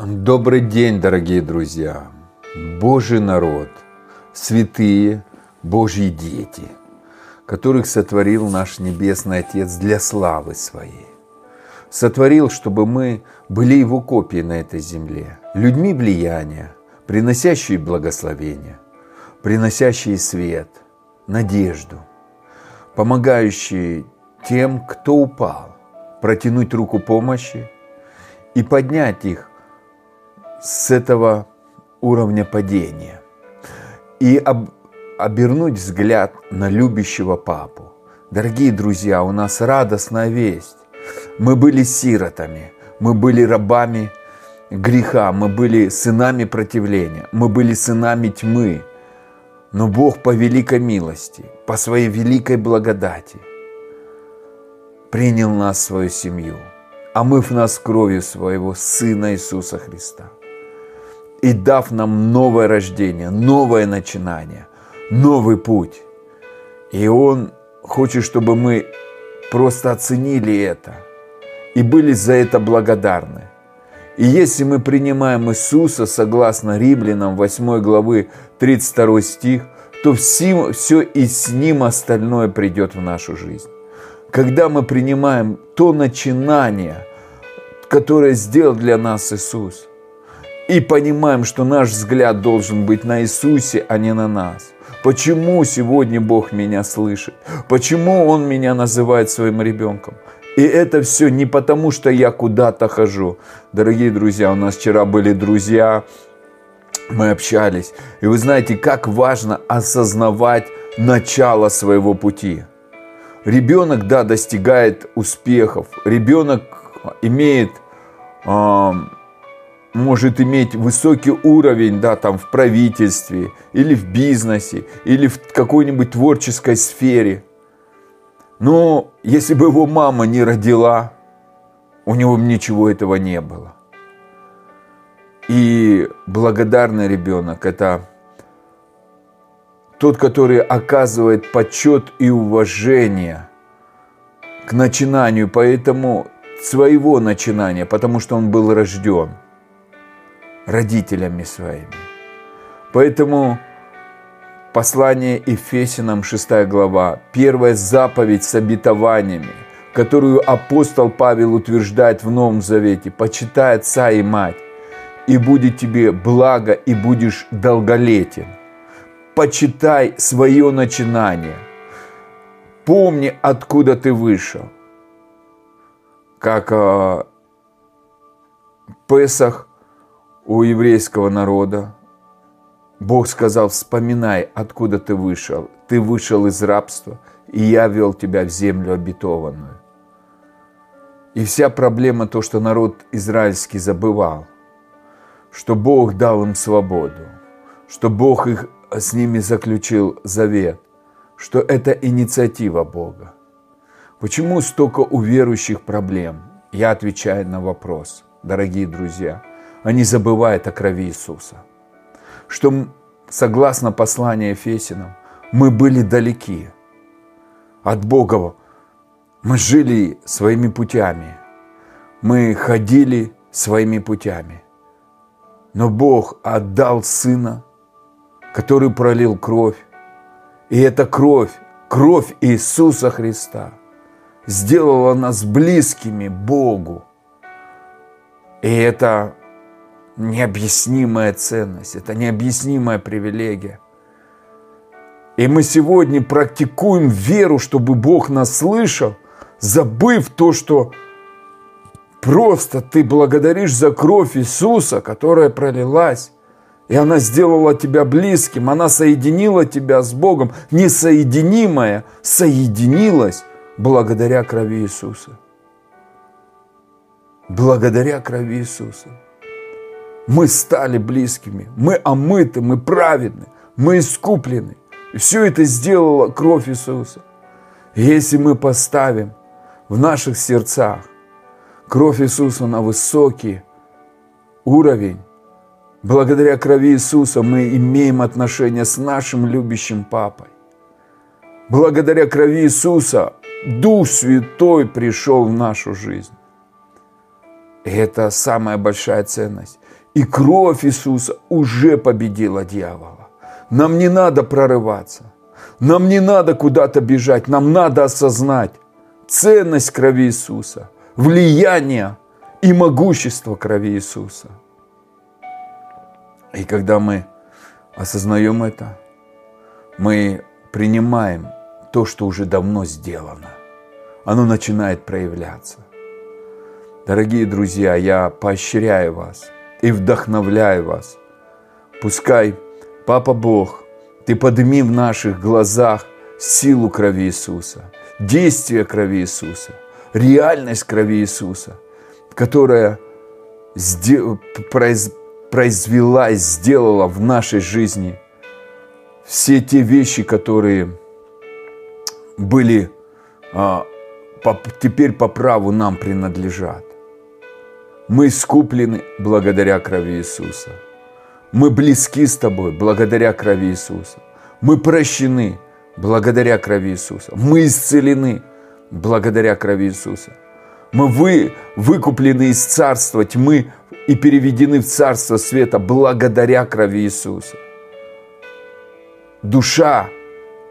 Добрый день, дорогие друзья! Божий народ, святые Божьи дети, которых сотворил наш Небесный Отец для славы Своей. Сотворил, чтобы мы были Его копией на этой земле, людьми влияния, приносящие благословение, приносящие свет, надежду, помогающие тем, кто упал, протянуть руку помощи и поднять их с этого уровня падения и об, обернуть взгляд на любящего папу. Дорогие друзья, у нас радостная весть. Мы были сиротами, мы были рабами греха, мы были сынами противления, мы были сынами тьмы. Но Бог по великой милости, по своей великой благодати принял нас в свою семью, омыв нас кровью своего Сына Иисуса Христа и дав нам новое рождение, новое начинание, новый путь. И Он хочет, чтобы мы просто оценили это и были за это благодарны. И если мы принимаем Иисуса, согласно Римлянам 8 главы 32 стих, то все, все и с Ним остальное придет в нашу жизнь. Когда мы принимаем то начинание, которое сделал для нас Иисус, и понимаем, что наш взгляд должен быть на Иисусе, а не на нас. Почему сегодня Бог меня слышит? Почему Он меня называет своим ребенком? И это все не потому, что я куда-то хожу. Дорогие друзья, у нас вчера были друзья, мы общались. И вы знаете, как важно осознавать начало своего пути. Ребенок, да, достигает успехов. Ребенок имеет э, может иметь высокий уровень, да, там в правительстве, или в бизнесе, или в какой-нибудь творческой сфере. Но если бы его мама не родила, у него бы ничего этого не было. И благодарный ребенок – это тот, который оказывает почет и уважение к начинанию, поэтому своего начинания, потому что он был рожден – родителями своими. Поэтому послание Ефесинам 6 глава, первая заповедь с обетованиями, которую апостол Павел утверждает в Новом Завете, почитай отца и мать, и будет тебе благо, и будешь долголетен. Почитай свое начинание. Помни, откуда ты вышел. Как э, Песах у еврейского народа. Бог сказал, вспоминай, откуда ты вышел. Ты вышел из рабства, и я вел тебя в землю обетованную. И вся проблема то, что народ израильский забывал, что Бог дал им свободу, что Бог их с ними заключил завет, что это инициатива Бога. Почему столько у верующих проблем? Я отвечаю на вопрос, дорогие друзья – они забывают о крови Иисуса. Что, согласно посланию Ефесинам, мы были далеки от Бога. Мы жили своими путями. Мы ходили своими путями. Но Бог отдал Сына, который пролил кровь. И эта кровь, кровь Иисуса Христа, сделала нас близкими Богу. И это необъяснимая ценность, это необъяснимая привилегия. И мы сегодня практикуем веру, чтобы Бог нас слышал, забыв то, что просто ты благодаришь за кровь Иисуса, которая пролилась. И она сделала тебя близким, она соединила тебя с Богом. Несоединимая соединилась благодаря крови Иисуса. Благодаря крови Иисуса мы стали близкими, мы омыты, мы праведны, мы искуплены. И все это сделала кровь Иисуса. И если мы поставим в наших сердцах кровь Иисуса на высокий уровень, благодаря крови Иисуса мы имеем отношение с нашим любящим Папой. Благодаря крови Иисуса Дух Святой пришел в нашу жизнь. И это самая большая ценность. И кровь Иисуса уже победила дьявола. Нам не надо прорываться. Нам не надо куда-то бежать. Нам надо осознать ценность крови Иисуса, влияние и могущество крови Иисуса. И когда мы осознаем это, мы принимаем то, что уже давно сделано. Оно начинает проявляться. Дорогие друзья, я поощряю вас и вдохновляю вас. Пускай Папа Бог, Ты подними в наших глазах силу крови Иисуса, действие крови Иисуса, реальность крови Иисуса, которая произвела и сделала в нашей жизни все те вещи, которые были а, теперь по праву нам принадлежат. Мы искуплены благодаря крови Иисуса. Мы близки с Тобой благодаря крови Иисуса. Мы прощены благодаря крови Иисуса. Мы исцелены благодаря крови Иисуса. Мы вы, выкуплены из царства тьмы и переведены в царство света благодаря крови Иисуса. Душа,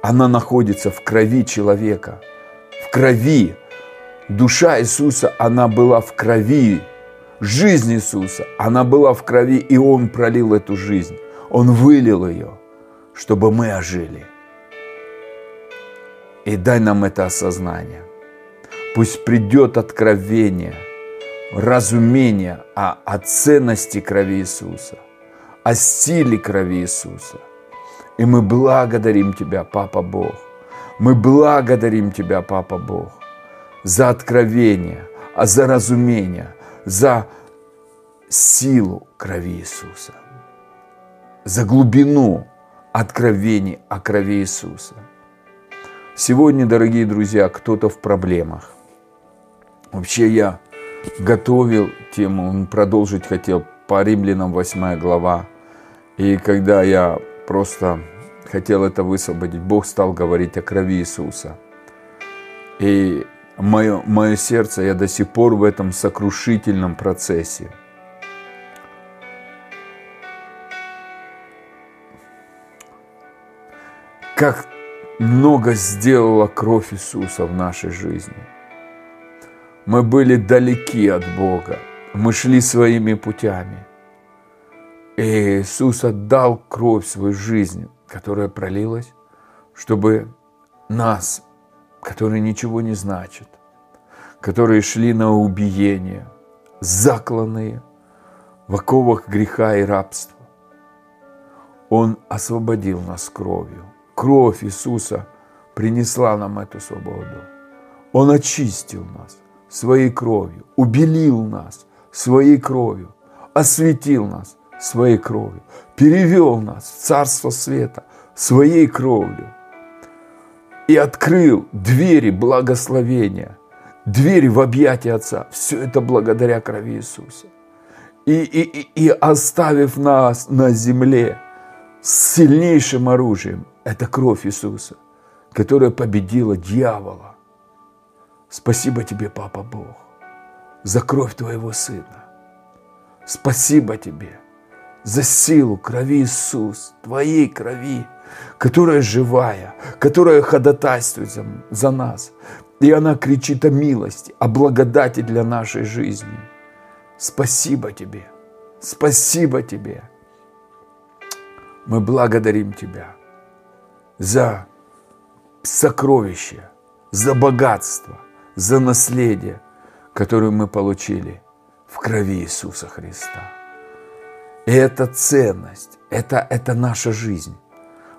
она находится в крови человека, в крови. Душа Иисуса, она была в крови Жизнь Иисуса, она была в крови, и Он пролил эту жизнь. Он вылил ее, чтобы мы ожили. И дай нам это осознание. Пусть придет откровение, разумение о, о ценности крови Иисуса, о силе крови Иисуса. И мы благодарим Тебя, Папа Бог. Мы благодарим Тебя, Папа Бог, за откровение, а за разумение – за силу крови Иисуса, за глубину откровений о крови Иисуса. Сегодня, дорогие друзья, кто-то в проблемах. Вообще я готовил тему, продолжить хотел по римлянам 8 глава. И когда я просто хотел это высвободить, Бог стал говорить о крови Иисуса. И мое, мое сердце, я до сих пор в этом сокрушительном процессе. Как много сделала кровь Иисуса в нашей жизни. Мы были далеки от Бога, мы шли своими путями. И Иисус отдал кровь свою жизнь, которая пролилась, чтобы нас которые ничего не значат, которые шли на убиение, закланные в оковах греха и рабства. Он освободил нас кровью. Кровь Иисуса принесла нам эту свободу. Он очистил нас своей кровью, убелил нас своей кровью, осветил нас своей кровью, перевел нас в Царство Света своей кровью и открыл двери благословения, двери в объятия Отца. Все это благодаря крови Иисуса. И, и, и оставив нас на земле с сильнейшим оружием, это кровь Иисуса, которая победила дьявола. Спасибо тебе, Папа Бог, за кровь Твоего Сына. Спасибо тебе за силу крови Иисус, Твоей крови, которая живая, которая ходатайствует за, за нас. И она кричит о милости, о благодати для нашей жизни. Спасибо Тебе, спасибо Тебе. Мы благодарим Тебя за сокровище, за богатство, за наследие, которое мы получили в крови Иисуса Христа. И это ценность, это, это наша жизнь.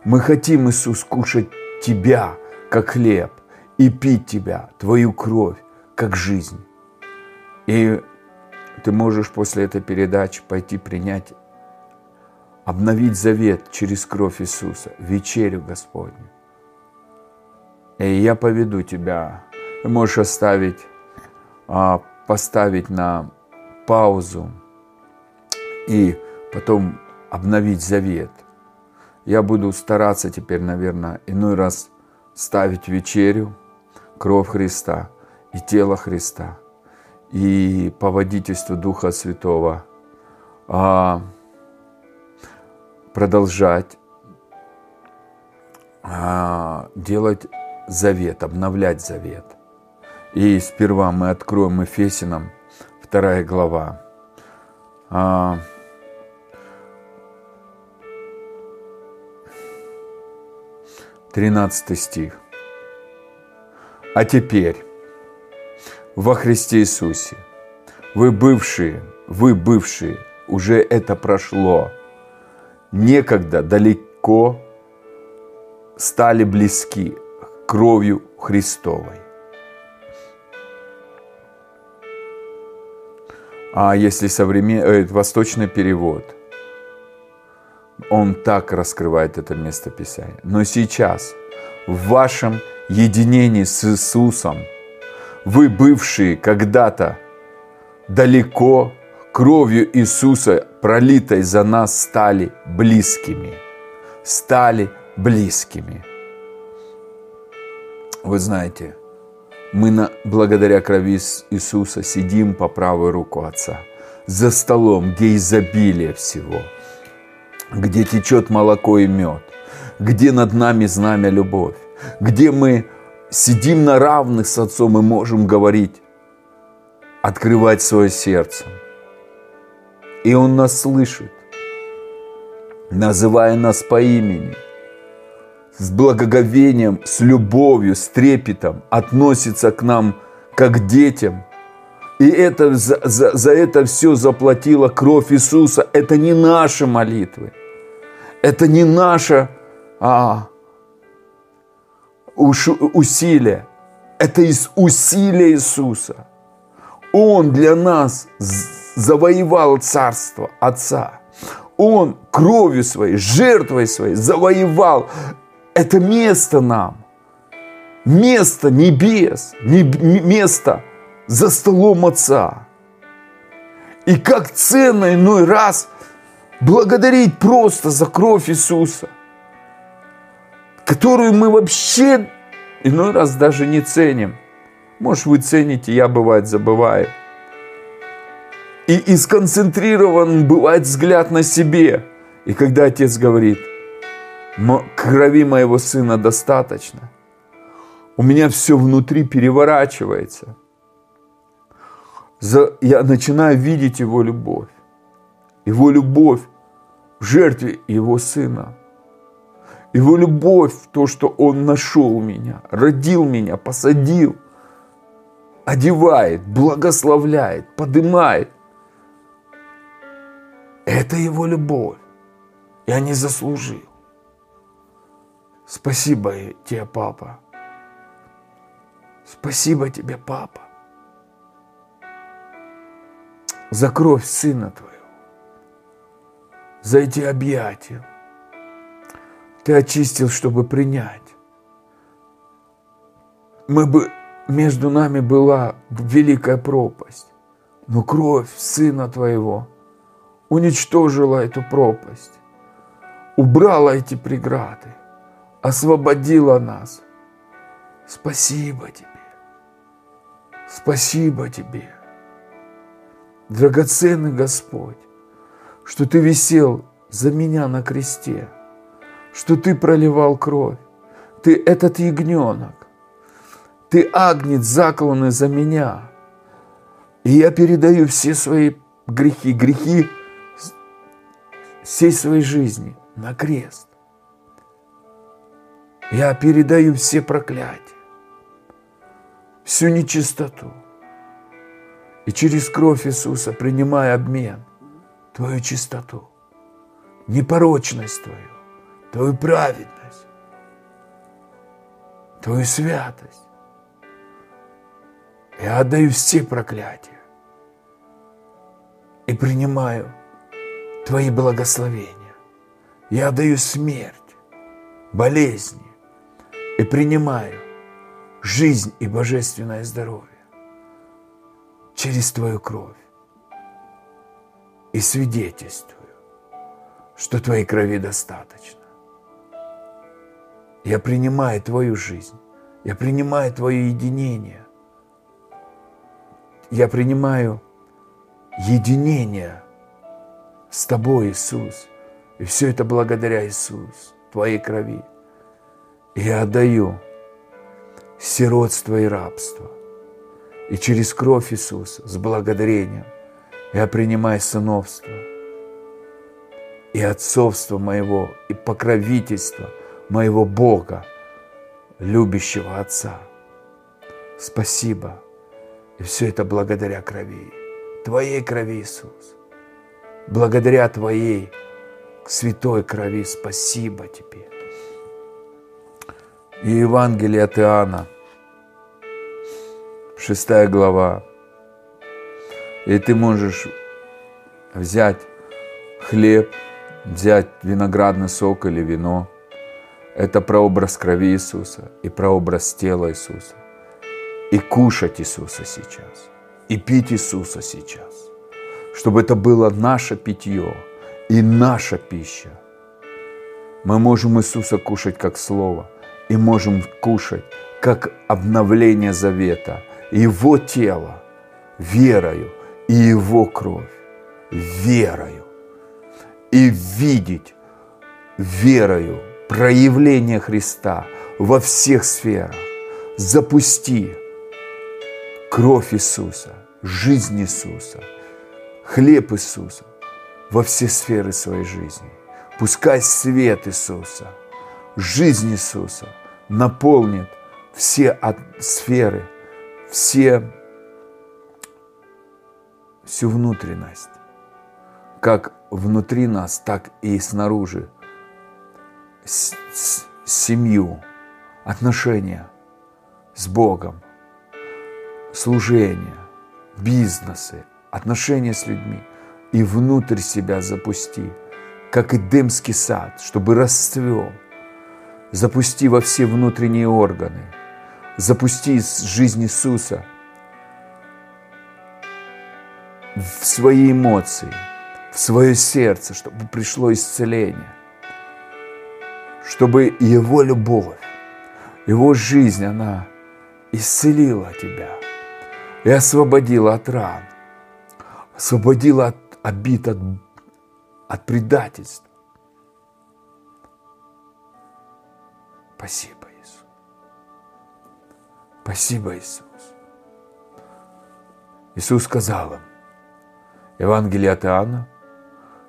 Мы хотим, Иисус, кушать Тебя, как хлеб, и пить Тебя, Твою кровь, как жизнь. И ты можешь после этой передачи пойти принять, обновить завет через кровь Иисуса, вечерю Господню. И я поведу тебя. Ты можешь оставить, а, поставить на паузу и потом обновить завет – я буду стараться теперь, наверное, иной раз ставить вечерю, кровь Христа и тело Христа. и по водительству Духа Святого а, продолжать а, делать завет, обновлять завет. И сперва мы откроем Ефесинам, вторая глава. А, тринадцатый стих. А теперь во Христе Иисусе вы бывшие, вы бывшие, уже это прошло. Некогда далеко стали близки кровью Христовой. А если современ... э, восточный перевод, он так раскрывает это место Писания. Но сейчас, в вашем единении с Иисусом, вы, бывшие когда-то далеко, кровью Иисуса, пролитой за нас, стали близкими. Стали близкими. Вы знаете, мы на, благодаря крови Иисуса сидим по правую руку Отца, за столом, где изобилие всего, где течет молоко и мед, где над нами знамя любовь, где мы сидим на равных с Отцом и можем говорить, открывать свое сердце. И Он нас слышит, называя нас по имени – с благоговением, с любовью, с трепетом относится к нам как к детям. И это, за, за, за это все заплатила кровь Иисуса. Это не наши молитвы. Это не наше а, усилие. Это из усилия Иисуса. Он для нас завоевал царство Отца. Он кровью своей, жертвой своей завоевал это место нам. Место небес, место за столом Отца. И как ценно иной раз благодарить просто за кровь Иисуса, которую мы вообще иной раз даже не ценим. Может, вы цените, я бывает забываю. И, и сконцентрирован бывает взгляд на себе. И когда отец говорит – крови моего сына достаточно. У меня все внутри переворачивается. Я начинаю видеть его любовь. Его любовь в жертве его сына. Его любовь в то, что он нашел меня, родил меня, посадил, одевает, благословляет, поднимает. Это его любовь. Я не заслужил. Спасибо тебе, папа. Спасибо тебе, папа, за кровь сына твоего, за эти объятия. Ты очистил, чтобы принять. Мы бы, между нами была великая пропасть, но кровь сына твоего уничтожила эту пропасть, убрала эти преграды освободила нас. Спасибо тебе. Спасибо тебе. Драгоценный Господь, что ты висел за меня на кресте, что ты проливал кровь. Ты этот ягненок. Ты агнец, закланный за меня. И я передаю все свои грехи, грехи всей своей жизни на крест. Я передаю все проклятия, всю нечистоту. И через кровь Иисуса принимаю обмен, твою чистоту, непорочность твою, твою праведность, твою святость. Я отдаю все проклятия и принимаю Твои благословения. Я отдаю смерть, болезни, и принимаю жизнь и божественное здоровье через Твою кровь. И свидетельствую, что Твоей крови достаточно. Я принимаю Твою жизнь, я принимаю Твое единение я принимаю единение с Тобой, Иисус. И все это благодаря Иисус, Твоей крови. И я отдаю сиротство и рабство. И через кровь Иисуса с благодарением я принимаю сыновство и отцовство моего, и покровительство моего Бога, любящего Отца. Спасибо. И все это благодаря крови. Твоей крови, Иисус. Благодаря Твоей святой крови спасибо Тебе. И Евангелие от Иоанна, шестая глава. И ты можешь взять хлеб, взять виноградный сок или вино. Это прообраз крови Иисуса и прообраз тела Иисуса. И кушать Иисуса сейчас. И пить Иисуса сейчас. Чтобы это было наше питье и наша пища. Мы можем Иисуса кушать как Слово. И можем кушать как обновление завета. Его тело верою и Его кровь верою и видеть верою проявление Христа во всех сферах. Запусти кровь Иисуса, жизнь Иисуса, хлеб Иисуса во все сферы своей жизни. Пускай свет Иисуса, жизнь Иисуса наполнит все сферы, все, всю внутренность как внутри нас, так и снаружи. С -с семью, отношения с Богом, служение, бизнесы, отношения с людьми. И внутрь себя запусти, как Эдемский сад, чтобы расцвел. Запусти во все внутренние органы. Запусти жизнь Иисуса в свои эмоции – в свое сердце, чтобы пришло исцеление, чтобы Его любовь, Его жизнь, она исцелила тебя и освободила от ран, освободила от обид, от, от предательства. Спасибо, Иисус. Спасибо, Иисус. Иисус сказал им, Евангелие от Иоанна,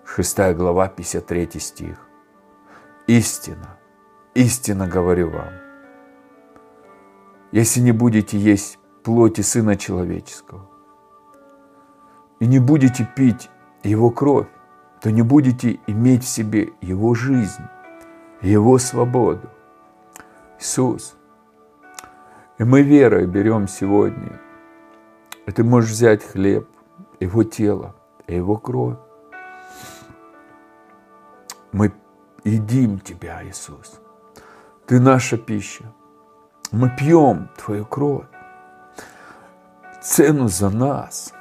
6 глава, 53 стих. Истина, истинно говорю вам, если не будете есть плоти Сына Человеческого и не будете пить Его кровь, то не будете иметь в себе Его жизнь, Его свободу. Иисус. И мы верой берем сегодня. И ты можешь взять хлеб, Его тело, Его кровь. Мы едим Тебя, Иисус. Ты наша пища. Мы пьем Твою кровь. Цену за нас.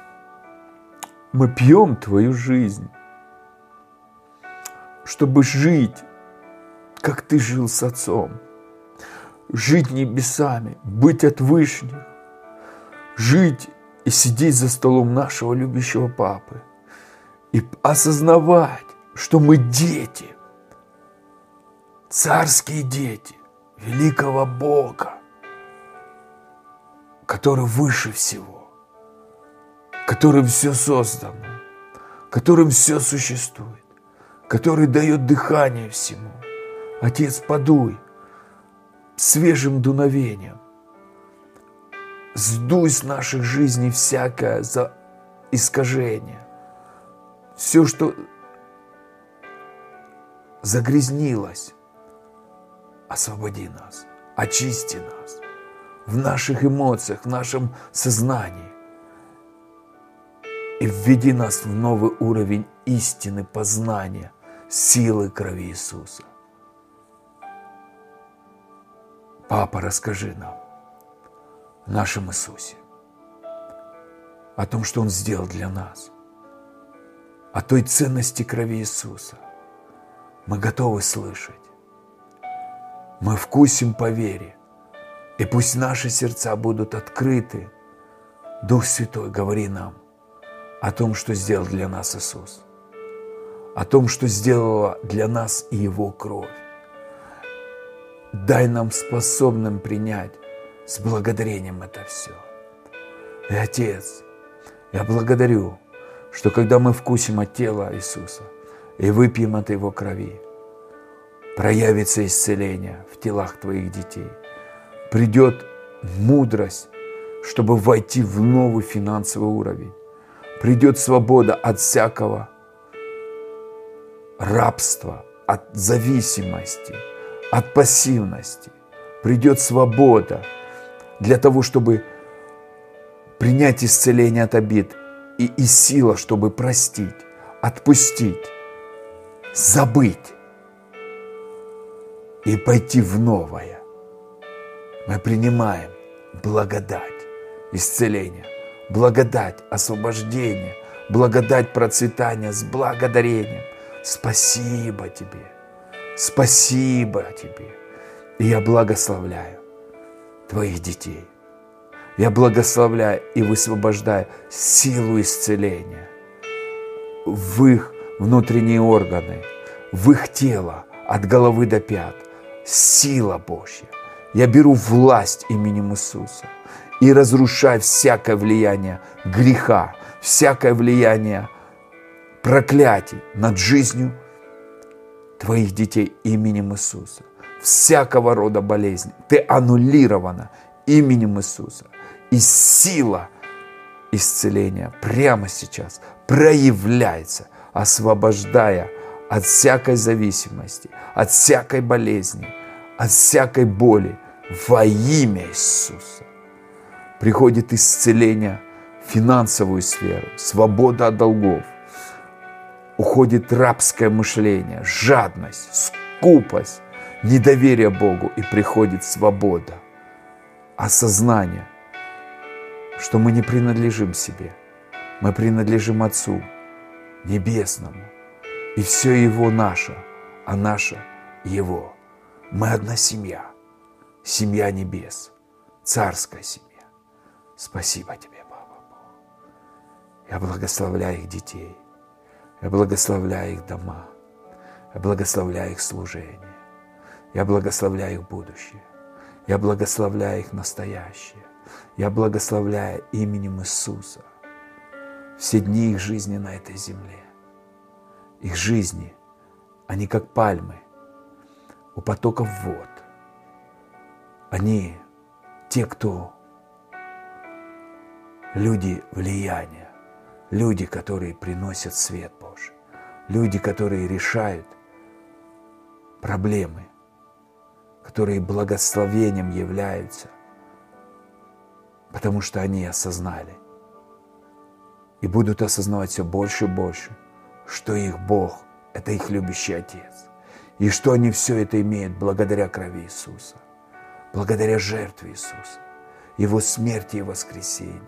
Мы пьем Твою жизнь, чтобы жить, как Ты жил с Отцом. Жить небесами, быть от Вышних. Жить и сидеть за столом нашего любящего Папы. И осознавать, что мы дети, царские дети великого Бога, который выше всего, которым все создано, которым все существует, который дает дыхание всему. Отец, подуй свежим дуновением, сдуй с наших жизней всякое искажение, все, что загрязнилось, освободи нас, очисти нас в наших эмоциях, в нашем сознании и введи нас в новый уровень истины познания силы крови Иисуса. Папа, расскажи нам о нашем Иисусе, о том, что Он сделал для нас, о той ценности крови Иисуса – мы готовы слышать. Мы вкусим по вере. И пусть наши сердца будут открыты Дух Святой, говори нам о том, что сделал для нас Иисус, о том, что сделала для нас и Его кровь. Дай нам способным принять с благодарением это все. И, Отец, я благодарю, что когда мы вкусим от тела Иисуса и выпьем от Его крови, проявится исцеление в телах Твоих детей. Придет мудрость, чтобы войти в новый финансовый уровень. Придет свобода от всякого рабства, от зависимости, от пассивности. Придет свобода для того, чтобы принять исцеление от обид и, и сила, чтобы простить, отпустить, забыть и пойти в новое. Мы принимаем благодать исцеления, благодать освобождения, благодать процветания с благодарением. Спасибо тебе, спасибо тебе. И я благословляю твоих детей. Я благословляю и высвобождаю силу исцеления в их внутренние органы, в их тело, от головы до пят. Сила Божья. Я беру власть именем Иисуса и разрушаю всякое влияние греха, всякое влияние проклятий над жизнью твоих детей именем Иисуса. Всякого рода болезни. Ты аннулирована именем Иисуса. И сила исцеления прямо сейчас проявляется, освобождая от всякой зависимости, от всякой болезни, от всякой боли во имя Иисуса. Приходит исцеление в финансовую сферу, свобода от долгов. Уходит рабское мышление, жадность, скупость, недоверие Богу и приходит свобода, осознание – что мы не принадлежим себе. Мы принадлежим Отцу Небесному. И все Его наше, а наше Его. Мы одна семья. Семья небес. Царская семья. Спасибо Тебе, Папа Бог. Я благословляю их детей. Я благословляю их дома. Я благословляю их служение. Я благословляю их будущее. Я благословляю их настоящее. Я благословляю именем Иисуса все дни их жизни на этой земле. Их жизни, они как пальмы у потоков вод. Они те, кто люди влияния, люди, которые приносят свет Божий, люди, которые решают проблемы, которые благословением являются потому что они осознали и будут осознавать все больше и больше, что их Бог – это их любящий Отец, и что они все это имеют благодаря крови Иисуса, благодаря жертве Иисуса, Его смерти и воскресения.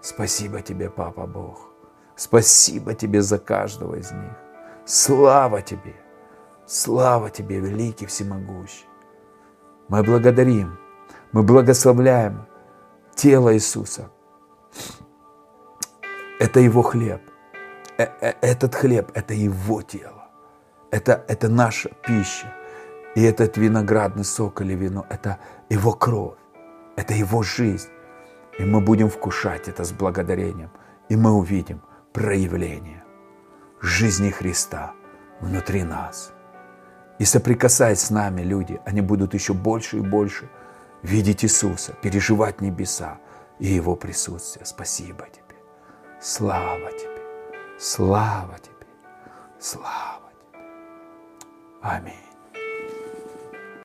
Спасибо тебе, Папа Бог. Спасибо тебе за каждого из них. Слава тебе! Слава тебе, великий всемогущий! Мы благодарим, мы благословляем тело Иисуса. Это Его хлеб. Э, э, этот хлеб – это Его тело. Это, это наша пища. И этот виноградный сок или вино – это Его кровь. Это Его жизнь. И мы будем вкушать это с благодарением. И мы увидим проявление жизни Христа внутри нас. И соприкасаясь с нами, люди, они будут еще больше и больше – видеть Иисуса, переживать небеса и Его присутствие. Спасибо Тебе. Слава Тебе. Слава Тебе. Слава Тебе. Аминь.